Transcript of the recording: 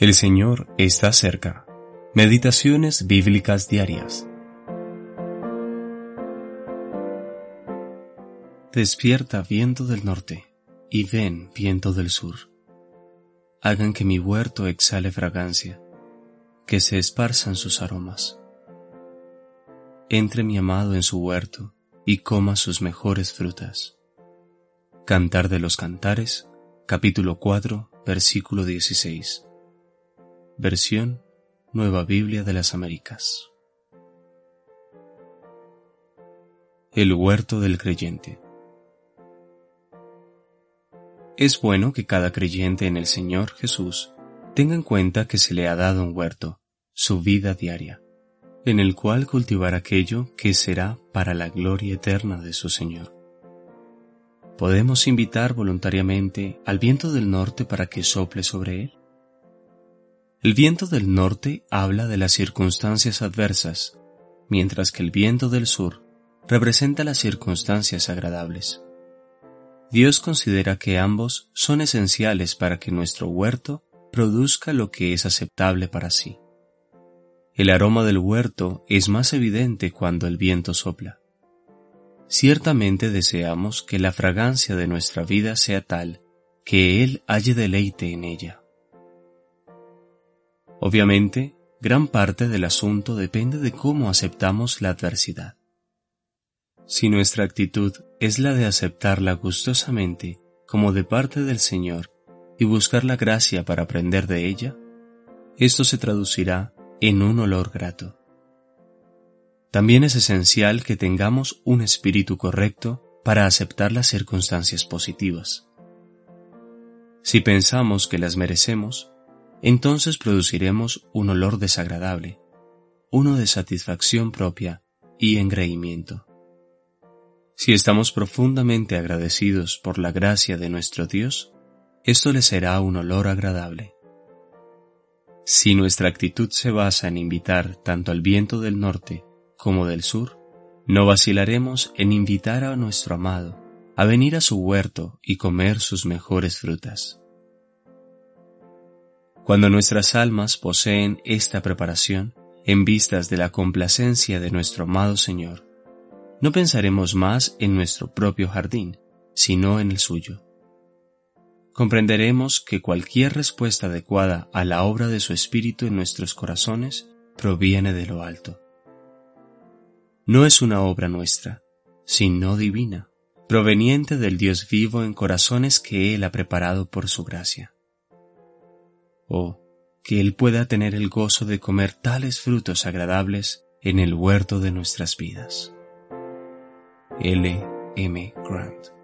El Señor está cerca. Meditaciones bíblicas diarias. Despierta viento del norte y ven viento del sur. Hagan que mi huerto exhale fragancia, que se esparzan sus aromas. Entre mi amado en su huerto y coma sus mejores frutas. Cantar de los Cantares, capítulo 4, versículo 16. Versión Nueva Biblia de las Américas. El huerto del creyente. Es bueno que cada creyente en el Señor Jesús tenga en cuenta que se le ha dado un huerto, su vida diaria, en el cual cultivar aquello que será para la gloria eterna de su Señor. ¿Podemos invitar voluntariamente al viento del norte para que sople sobre él? El viento del norte habla de las circunstancias adversas, mientras que el viento del sur representa las circunstancias agradables. Dios considera que ambos son esenciales para que nuestro huerto produzca lo que es aceptable para sí. El aroma del huerto es más evidente cuando el viento sopla. Ciertamente deseamos que la fragancia de nuestra vida sea tal que Él halle deleite en ella. Obviamente, gran parte del asunto depende de cómo aceptamos la adversidad. Si nuestra actitud es la de aceptarla gustosamente como de parte del Señor y buscar la gracia para aprender de ella, esto se traducirá en un olor grato. También es esencial que tengamos un espíritu correcto para aceptar las circunstancias positivas. Si pensamos que las merecemos, entonces produciremos un olor desagradable, uno de satisfacción propia y engreimiento. Si estamos profundamente agradecidos por la gracia de nuestro Dios, esto le será un olor agradable. Si nuestra actitud se basa en invitar tanto al viento del norte como del sur, no vacilaremos en invitar a nuestro amado a venir a su huerto y comer sus mejores frutas. Cuando nuestras almas poseen esta preparación, en vistas de la complacencia de nuestro amado Señor, no pensaremos más en nuestro propio jardín, sino en el suyo. Comprenderemos que cualquier respuesta adecuada a la obra de su Espíritu en nuestros corazones proviene de lo alto. No es una obra nuestra, sino divina, proveniente del Dios vivo en corazones que Él ha preparado por su gracia o que Él pueda tener el gozo de comer tales frutos agradables en el huerto de nuestras vidas. L. M. Grant